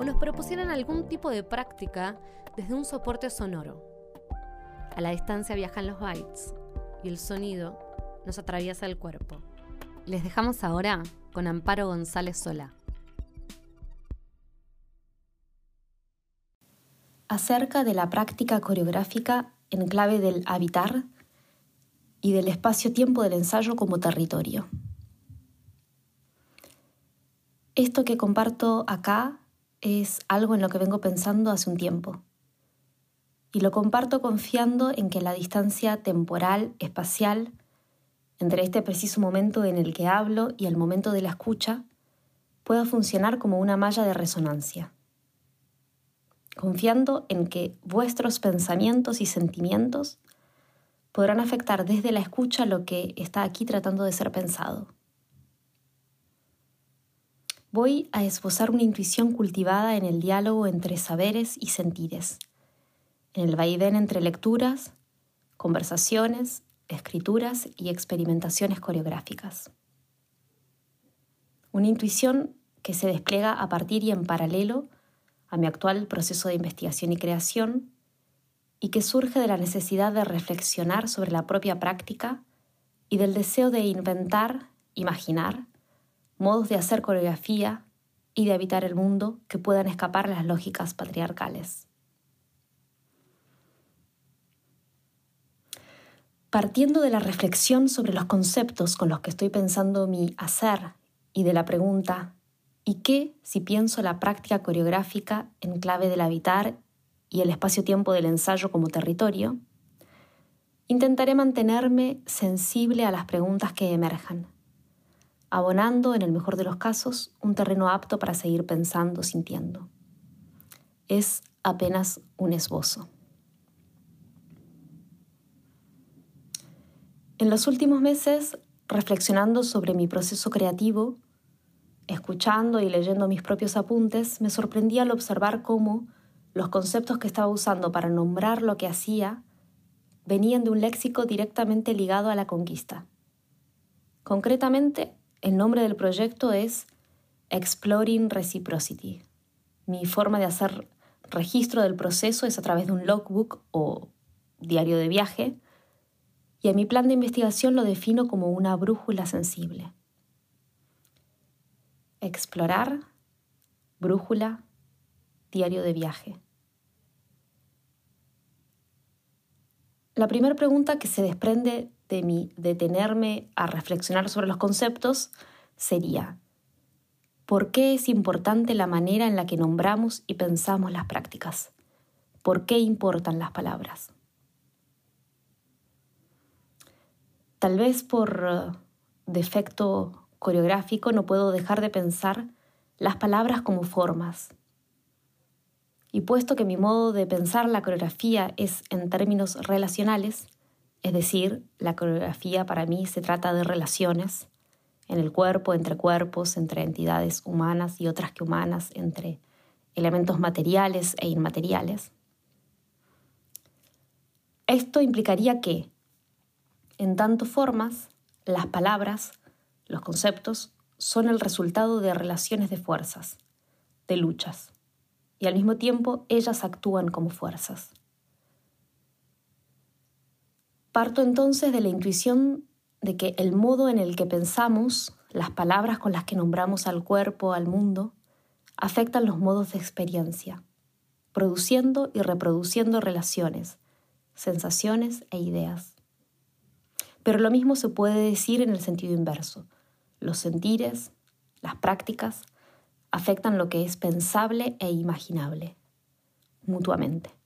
o nos propusieran algún tipo de práctica desde un soporte sonoro. A la distancia viajan los bytes y el sonido nos atraviesa el cuerpo. Les dejamos ahora con Amparo González Sola. Acerca de la práctica coreográfica en clave del habitar y del espacio-tiempo del ensayo como territorio. Esto que comparto acá es algo en lo que vengo pensando hace un tiempo. Y lo comparto confiando en que la distancia temporal, espacial, entre este preciso momento en el que hablo y el momento de la escucha, pueda funcionar como una malla de resonancia. Confiando en que vuestros pensamientos y sentimientos podrán afectar desde la escucha lo que está aquí tratando de ser pensado. Voy a esbozar una intuición cultivada en el diálogo entre saberes y sentires, en el vaivén entre lecturas, conversaciones, escrituras y experimentaciones coreográficas. Una intuición que se despliega a partir y en paralelo a mi actual proceso de investigación y creación y que surge de la necesidad de reflexionar sobre la propia práctica y del deseo de inventar, imaginar, modos de hacer coreografía y de habitar el mundo que puedan escapar las lógicas patriarcales. Partiendo de la reflexión sobre los conceptos con los que estoy pensando mi hacer y de la pregunta ¿y qué si pienso la práctica coreográfica en clave del habitar y el espacio-tiempo del ensayo como territorio, intentaré mantenerme sensible a las preguntas que emerjan, abonando, en el mejor de los casos, un terreno apto para seguir pensando, sintiendo. Es apenas un esbozo. En los últimos meses, reflexionando sobre mi proceso creativo, escuchando y leyendo mis propios apuntes, me sorprendí al observar cómo, los conceptos que estaba usando para nombrar lo que hacía venían de un léxico directamente ligado a la conquista. Concretamente, el nombre del proyecto es Exploring Reciprocity. Mi forma de hacer registro del proceso es a través de un logbook o diario de viaje, y a mi plan de investigación lo defino como una brújula sensible. Explorar, brújula, diario de viaje. La primera pregunta que se desprende de mi detenerme a reflexionar sobre los conceptos sería, ¿por qué es importante la manera en la que nombramos y pensamos las prácticas? ¿Por qué importan las palabras? Tal vez por eh, defecto coreográfico no puedo dejar de pensar las palabras como formas, y puesto que mi modo de pensar la coreografía es en términos relacionales, es decir, la coreografía para mí se trata de relaciones en el cuerpo, entre cuerpos, entre entidades humanas y otras que humanas, entre elementos materiales e inmateriales. Esto implicaría que, en tanto formas, las palabras, los conceptos, son el resultado de relaciones de fuerzas, de luchas y al mismo tiempo ellas actúan como fuerzas. Parto entonces de la intuición de que el modo en el que pensamos, las palabras con las que nombramos al cuerpo, al mundo, afectan los modos de experiencia, produciendo y reproduciendo relaciones, sensaciones e ideas. Pero lo mismo se puede decir en el sentido inverso. Los sentires, las prácticas, afectan lo que es pensable e imaginable, mutuamente.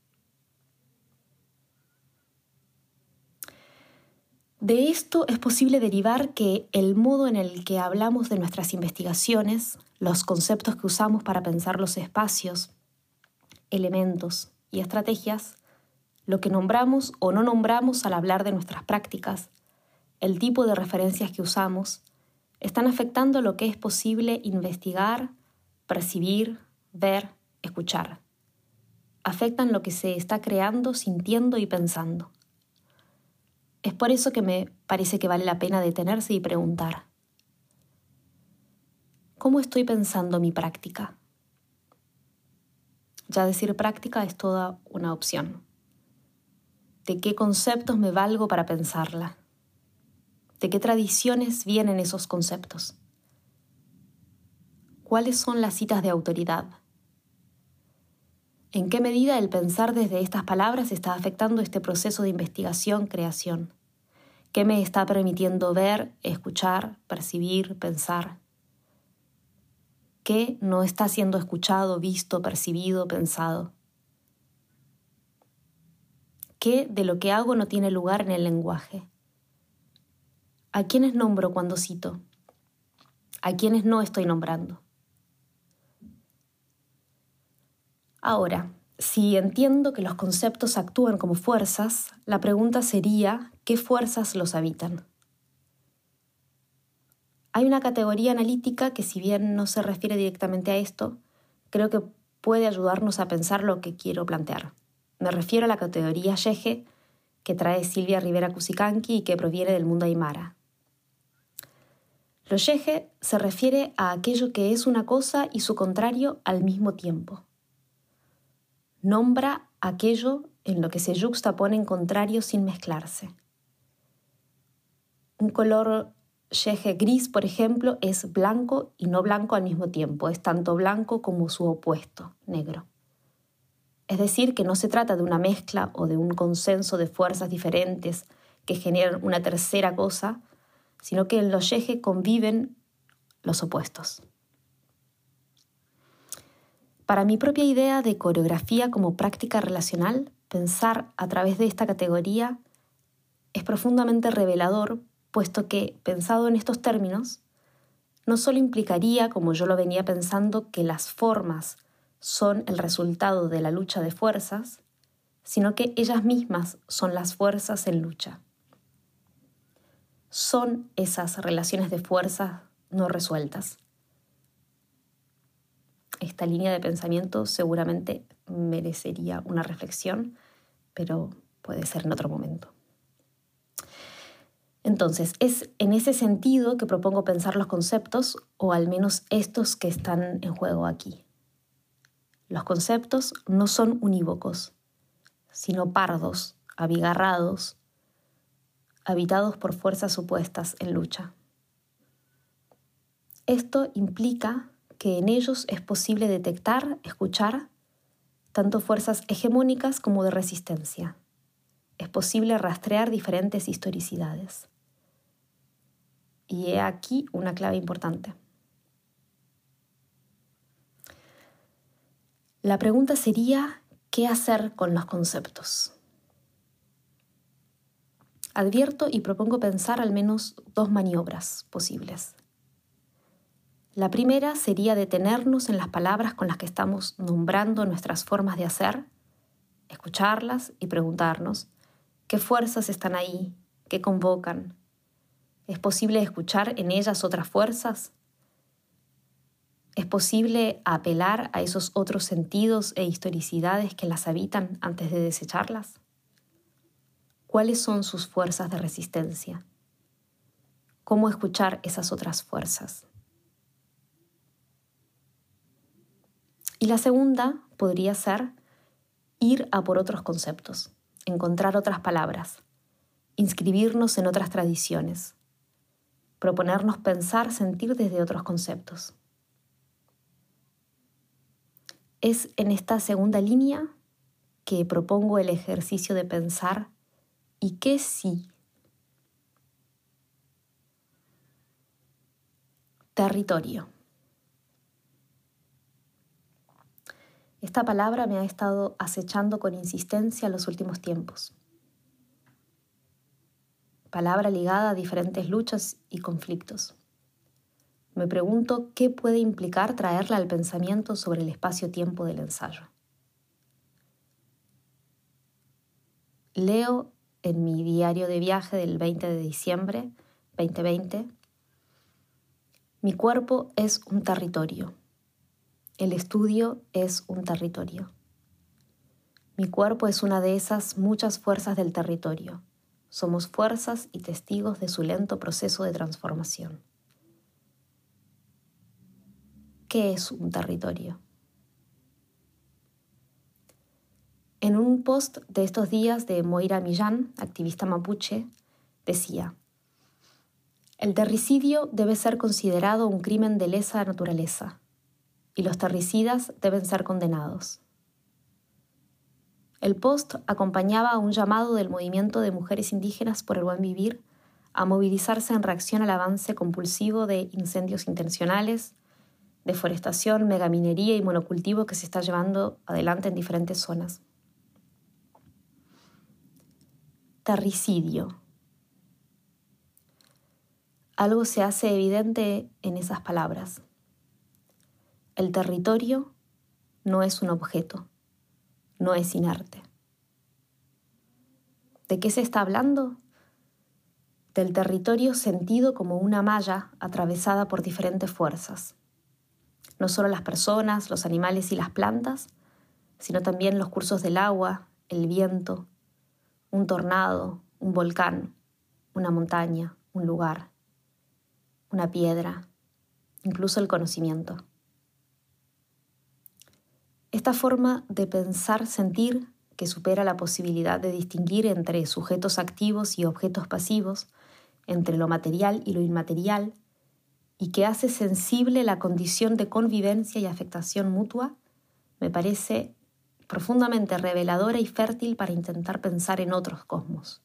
De esto es posible derivar que el modo en el que hablamos de nuestras investigaciones, los conceptos que usamos para pensar los espacios, elementos y estrategias, lo que nombramos o no nombramos al hablar de nuestras prácticas, el tipo de referencias que usamos, están afectando lo que es posible investigar, percibir, ver, escuchar. Afectan lo que se está creando, sintiendo y pensando. Es por eso que me parece que vale la pena detenerse y preguntar, ¿cómo estoy pensando mi práctica? Ya decir práctica es toda una opción. ¿De qué conceptos me valgo para pensarla? ¿De qué tradiciones vienen esos conceptos? ¿Cuáles son las citas de autoridad? ¿En qué medida el pensar desde estas palabras está afectando este proceso de investigación-creación? ¿Qué me está permitiendo ver, escuchar, percibir, pensar? ¿Qué no está siendo escuchado, visto, percibido, pensado? ¿Qué de lo que hago no tiene lugar en el lenguaje? ¿A quiénes nombro cuando cito? ¿A quiénes no estoy nombrando? Ahora, si entiendo que los conceptos actúan como fuerzas, la pregunta sería, ¿qué fuerzas los habitan? Hay una categoría analítica que si bien no se refiere directamente a esto, creo que puede ayudarnos a pensar lo que quiero plantear. Me refiero a la categoría Yeje que trae Silvia Rivera Cusicanqui y que proviene del mundo aymara. Lo Yeje se refiere a aquello que es una cosa y su contrario al mismo tiempo. Nombra aquello en lo que se yuxtaponen contrarios sin mezclarse. Un color Yeje gris, por ejemplo, es blanco y no blanco al mismo tiempo, es tanto blanco como su opuesto, negro. Es decir, que no se trata de una mezcla o de un consenso de fuerzas diferentes que generan una tercera cosa, sino que en los yeje conviven los opuestos. Para mi propia idea de coreografía como práctica relacional, pensar a través de esta categoría es profundamente revelador puesto que, pensado en estos términos, no solo implicaría, como yo lo venía pensando, que las formas son el resultado de la lucha de fuerzas, sino que ellas mismas son las fuerzas en lucha. Son esas relaciones de fuerza no resueltas. Esta línea de pensamiento seguramente merecería una reflexión, pero puede ser en otro momento. Entonces, es en ese sentido que propongo pensar los conceptos, o al menos estos que están en juego aquí. Los conceptos no son unívocos, sino pardos, abigarrados, habitados por fuerzas opuestas en lucha. Esto implica que en ellos es posible detectar, escuchar, tanto fuerzas hegemónicas como de resistencia. Es posible rastrear diferentes historicidades. Y he aquí una clave importante. La pregunta sería, ¿qué hacer con los conceptos? Advierto y propongo pensar al menos dos maniobras posibles. La primera sería detenernos en las palabras con las que estamos nombrando nuestras formas de hacer, escucharlas y preguntarnos qué fuerzas están ahí, qué convocan, ¿Es posible escuchar en ellas otras fuerzas? ¿Es posible apelar a esos otros sentidos e historicidades que las habitan antes de desecharlas? ¿Cuáles son sus fuerzas de resistencia? ¿Cómo escuchar esas otras fuerzas? Y la segunda podría ser ir a por otros conceptos, encontrar otras palabras, inscribirnos en otras tradiciones, proponernos pensar, sentir desde otros conceptos. Es en esta segunda línea que propongo el ejercicio de pensar y qué sí. Territorio. Esta palabra me ha estado acechando con insistencia en los últimos tiempos palabra ligada a diferentes luchas y conflictos. Me pregunto qué puede implicar traerla al pensamiento sobre el espacio-tiempo del ensayo. leo en mi diario de viaje del 20 de diciembre 2020, mi cuerpo es un territorio. El estudio es un territorio. Mi cuerpo es una de esas muchas fuerzas del territorio. Somos fuerzas y testigos de su lento proceso de transformación. ¿Qué es un territorio? En un post de estos días de Moira Millán, activista mapuche, decía, el terricidio debe ser considerado un crimen de lesa naturaleza y los terricidas deben ser condenados. El post acompañaba a un llamado del movimiento de mujeres indígenas por el buen vivir a movilizarse en reacción al avance compulsivo de incendios intencionales, deforestación, megaminería y monocultivo que se está llevando adelante en diferentes zonas. terricidio. Algo se hace evidente en esas palabras. El territorio no es un objeto, no es inerte. ¿De qué se está hablando? Del territorio sentido como una malla atravesada por diferentes fuerzas. No solo las personas, los animales y las plantas, sino también los cursos del agua, el viento, un tornado, un volcán, una montaña, un lugar, una piedra, incluso el conocimiento. Esta forma de pensar sentir que supera la posibilidad de distinguir entre sujetos activos y objetos pasivos, entre lo material y lo inmaterial, y que hace sensible la condición de convivencia y afectación mutua, me parece profundamente reveladora y fértil para intentar pensar en otros cosmos.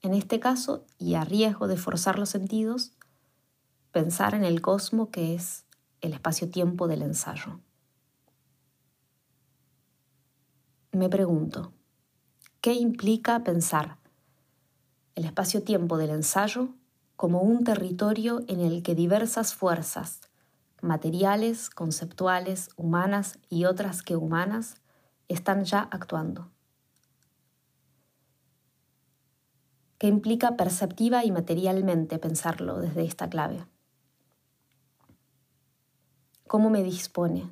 En este caso, y a riesgo de forzar los sentidos, pensar en el cosmo que es el espacio-tiempo del ensayo. Me pregunto, ¿qué implica pensar el espacio-tiempo del ensayo como un territorio en el que diversas fuerzas materiales, conceptuales, humanas y otras que humanas, están ya actuando. ¿Qué implica perceptiva y materialmente pensarlo desde esta clave? ¿Cómo me dispone?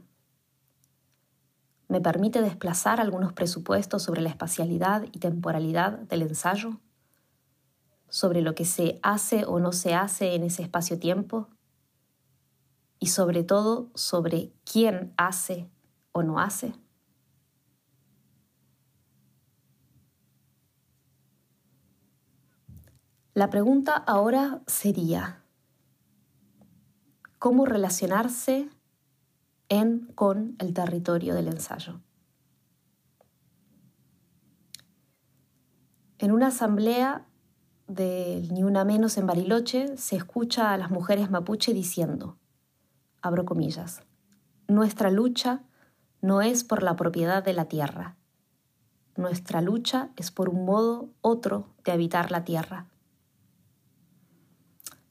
¿Me permite desplazar algunos presupuestos sobre la espacialidad y temporalidad del ensayo? ¿Sobre lo que se hace o no se hace en ese espacio-tiempo? y sobre todo sobre quién hace o no hace? La pregunta ahora sería, ¿cómo relacionarse en con el territorio del ensayo? En una asamblea del Ni Una Menos en Bariloche se escucha a las mujeres mapuche diciendo, abro comillas, nuestra lucha no es por la propiedad de la tierra. Nuestra lucha es por un modo otro de habitar la tierra.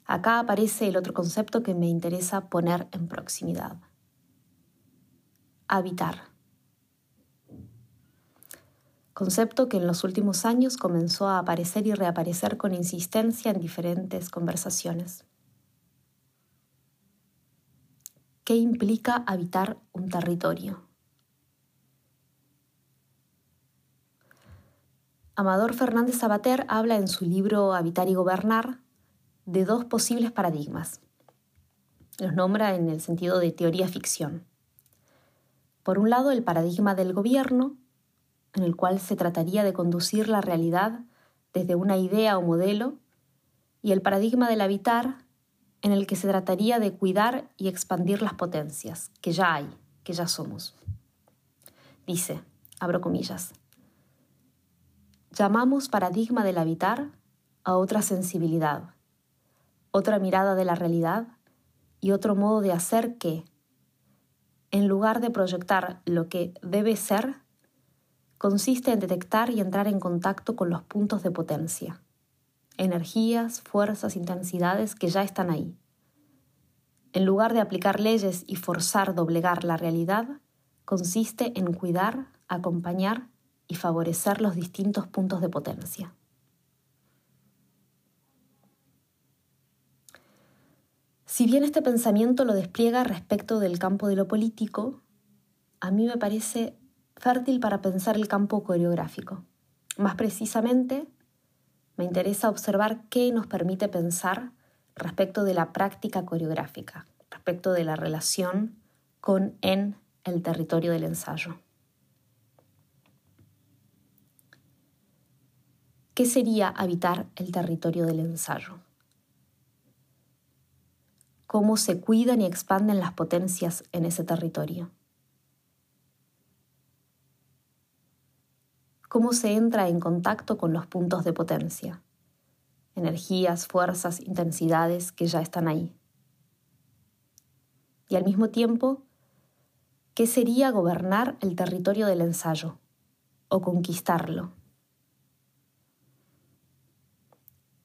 Acá aparece el otro concepto que me interesa poner en proximidad. Habitar. Concepto que en los últimos años comenzó a aparecer y reaparecer con insistencia en diferentes conversaciones. ¿Qué implica habitar un territorio? Amador Fernández Sabater habla en su libro Habitar y Gobernar de dos posibles paradigmas. Los nombra en el sentido de teoría ficción. Por un lado, el paradigma del gobierno, en el cual se trataría de conducir la realidad desde una idea o modelo, y el paradigma del habitar, en el que se trataría de cuidar y expandir las potencias que ya hay, que ya somos. Dice, abro comillas, llamamos paradigma del habitar a otra sensibilidad, otra mirada de la realidad y otro modo de hacer que, en lugar de proyectar lo que debe ser, consiste en detectar y entrar en contacto con los puntos de potencia energías, fuerzas, intensidades que ya están ahí. En lugar de aplicar leyes y forzar doblegar la realidad, consiste en cuidar, acompañar y favorecer los distintos puntos de potencia. Si bien este pensamiento lo despliega respecto del campo de lo político, a mí me parece fértil para pensar el campo coreográfico. Más precisamente, me interesa observar qué nos permite pensar respecto de la práctica coreográfica, respecto de la relación con en el territorio del ensayo. ¿Qué sería habitar el territorio del ensayo? ¿Cómo se cuidan y expanden las potencias en ese territorio? ¿Cómo se entra en contacto con los puntos de potencia? Energías, fuerzas, intensidades que ya están ahí. Y al mismo tiempo, ¿qué sería gobernar el territorio del ensayo o conquistarlo?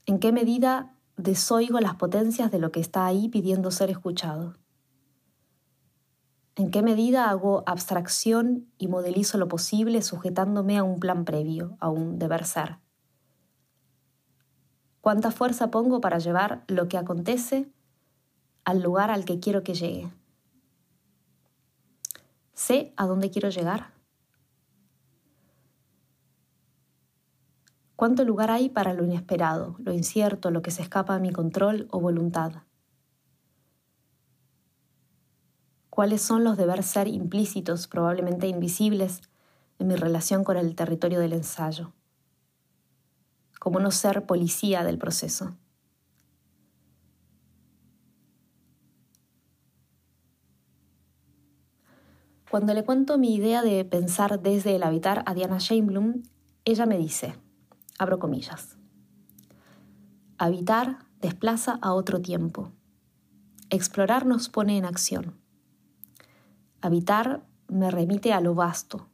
¿En qué medida desoigo las potencias de lo que está ahí pidiendo ser escuchado? ¿En qué medida hago abstracción y modelizo lo posible sujetándome a un plan previo, a un deber ser? ¿Cuánta fuerza pongo para llevar lo que acontece al lugar al que quiero que llegue? ¿Sé a dónde quiero llegar? ¿Cuánto lugar hay para lo inesperado, lo incierto, lo que se escapa a mi control o voluntad? ¿Cuáles son los deber ser implícitos, probablemente invisibles, en mi relación con el territorio del ensayo? ¿Cómo no ser policía del proceso? Cuando le cuento mi idea de pensar desde el habitar a Diana Sheinblum, ella me dice, Abro comillas. Habitar desplaza a otro tiempo. Explorar nos pone en acción. Habitar me remite a lo vasto.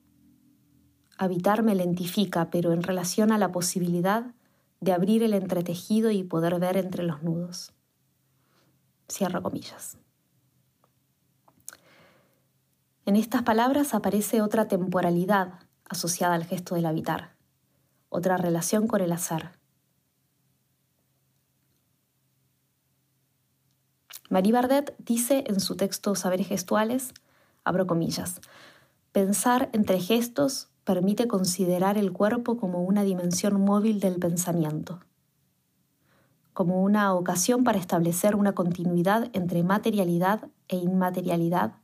Habitar me lentifica, pero en relación a la posibilidad de abrir el entretejido y poder ver entre los nudos. Cierro comillas. En estas palabras aparece otra temporalidad asociada al gesto del habitar otra relación con el azar. Marie Bardet dice en su texto Saberes Gestuales, abro comillas, pensar entre gestos permite considerar el cuerpo como una dimensión móvil del pensamiento, como una ocasión para establecer una continuidad entre materialidad e inmaterialidad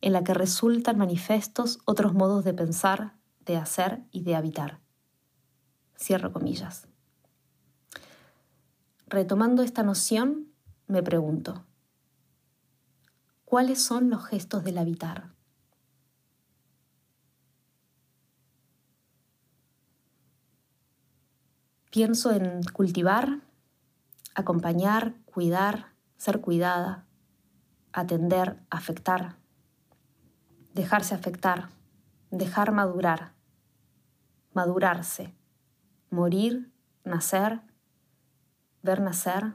en la que resultan manifestos otros modos de pensar, de hacer y de habitar. Cierro comillas. Retomando esta noción, me pregunto, ¿cuáles son los gestos del habitar? Pienso en cultivar, acompañar, cuidar, ser cuidada, atender, afectar, dejarse afectar, dejar madurar, madurarse morir, nacer, ver nacer,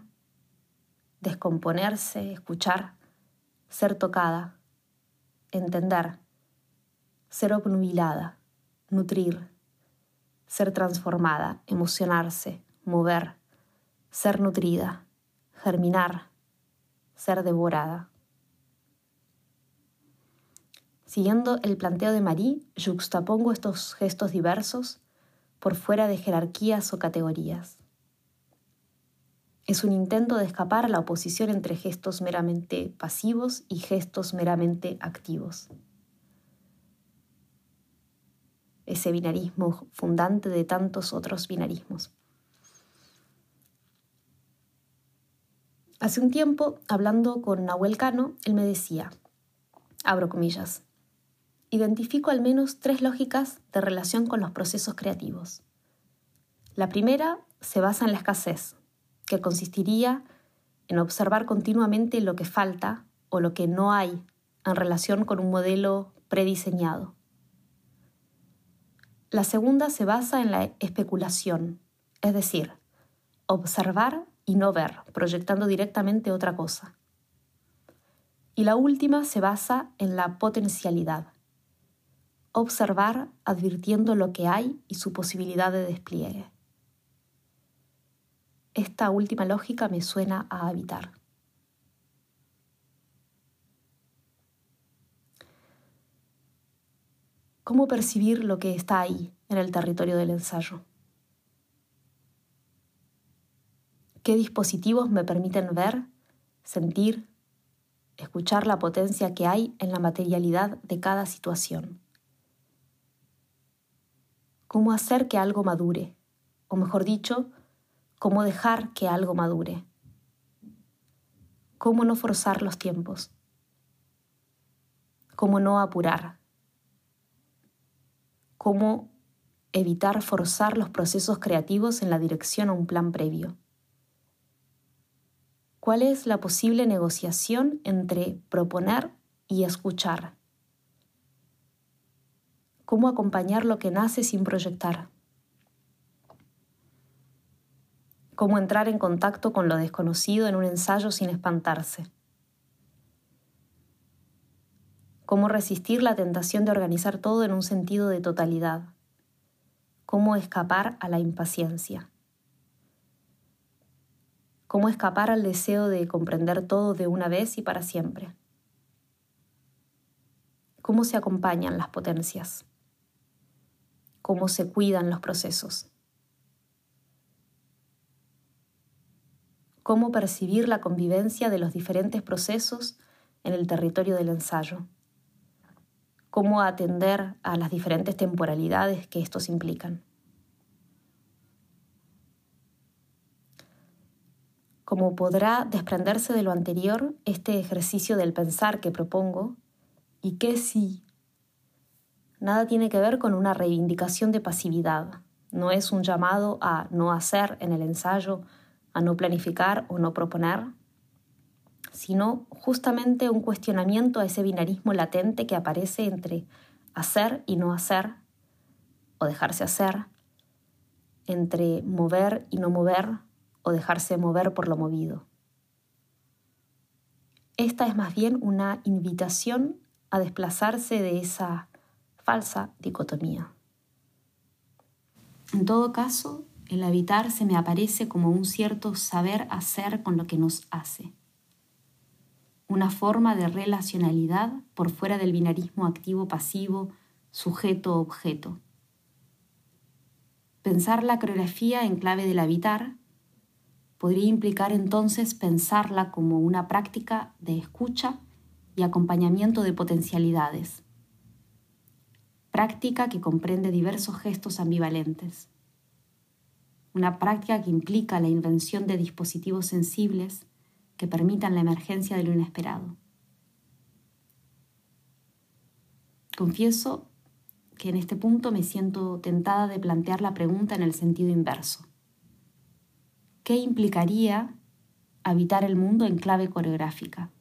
descomponerse, escuchar, ser tocada, entender, ser obnubilada, nutrir, ser transformada, emocionarse, mover, ser nutrida, germinar, ser devorada. Siguiendo el planteo de Marie, juxtapongo estos gestos diversos por fuera de jerarquías o categorías. Es un intento de escapar la oposición entre gestos meramente pasivos y gestos meramente activos. Ese binarismo fundante de tantos otros binarismos. Hace un tiempo, hablando con Nahuel Cano, él me decía, abro comillas, identifico al menos tres lógicas de relación con los procesos creativos. La primera se basa en la escasez, que consistiría en observar continuamente lo que falta o lo que no hay en relación con un modelo prediseñado. La segunda se basa en la especulación, es decir, observar y no ver, proyectando directamente otra cosa. Y la última se basa en la potencialidad, observar advirtiendo lo que hay y su posibilidad de despliegue. Esta última lógica me suena a habitar. ¿Cómo percibir lo que está ahí, en el territorio del ensayo? ¿Qué dispositivos me permiten ver, sentir, escuchar la potencia que hay en la materialidad de cada situación? ¿Cómo hacer que algo madure? O mejor dicho, ¿cómo dejar que algo madure? ¿Cómo no forzar los tiempos? ¿Cómo no apurar? ¿Cómo evitar forzar los procesos creativos en la dirección a un plan previo? ¿Cuál es la posible negociación entre proponer y escuchar? ¿Cómo acompañar lo que nace sin proyectar? ¿Cómo entrar en contacto con lo desconocido en un ensayo sin espantarse? ¿Cómo resistir la tentación de organizar todo en un sentido de totalidad? ¿Cómo escapar a la impaciencia? cómo escapar al deseo de comprender todo de una vez y para siempre. Cómo se acompañan las potencias. Cómo se cuidan los procesos. Cómo percibir la convivencia de los diferentes procesos en el territorio del ensayo. Cómo atender a las diferentes temporalidades que estos implican. como podrá desprenderse de lo anterior este ejercicio del pensar que propongo y que sí. Nada tiene que ver con una reivindicación de pasividad, no es un llamado a no hacer en el ensayo, a no planificar o no proponer, sino justamente un cuestionamiento a ese binarismo latente que aparece entre hacer y no hacer, o dejarse hacer, entre mover y no mover, o dejarse mover por lo movido. Esta es más bien una invitación a desplazarse de esa falsa dicotomía. En todo caso, el habitar se me aparece como un cierto saber hacer con lo que nos hace, una forma de relacionalidad por fuera del binarismo activo-pasivo, sujeto-objeto. Pensar la coreografía en clave del habitar podría implicar entonces pensarla como una práctica de escucha y acompañamiento de potencialidades. Práctica que comprende diversos gestos ambivalentes. Una práctica que implica la invención de dispositivos sensibles que permitan la emergencia de lo inesperado. Confieso que en este punto me siento tentada de plantear la pregunta en el sentido inverso. ¿Qué implicaría habitar el mundo en clave coreográfica?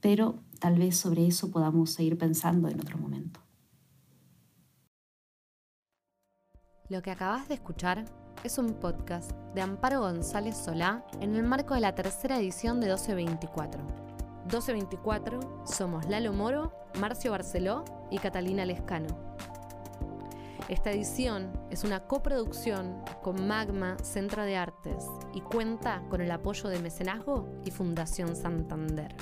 Pero tal vez sobre eso podamos seguir pensando en otro momento. Lo que acabas de escuchar es un podcast de Amparo González Solá en el marco de la tercera edición de 1224. 1224 somos Lalo Moro, Marcio Barceló y Catalina Lescano. Esta edición es una coproducción con Magma Centro de Artes y cuenta con el apoyo de Mecenazgo y Fundación Santander.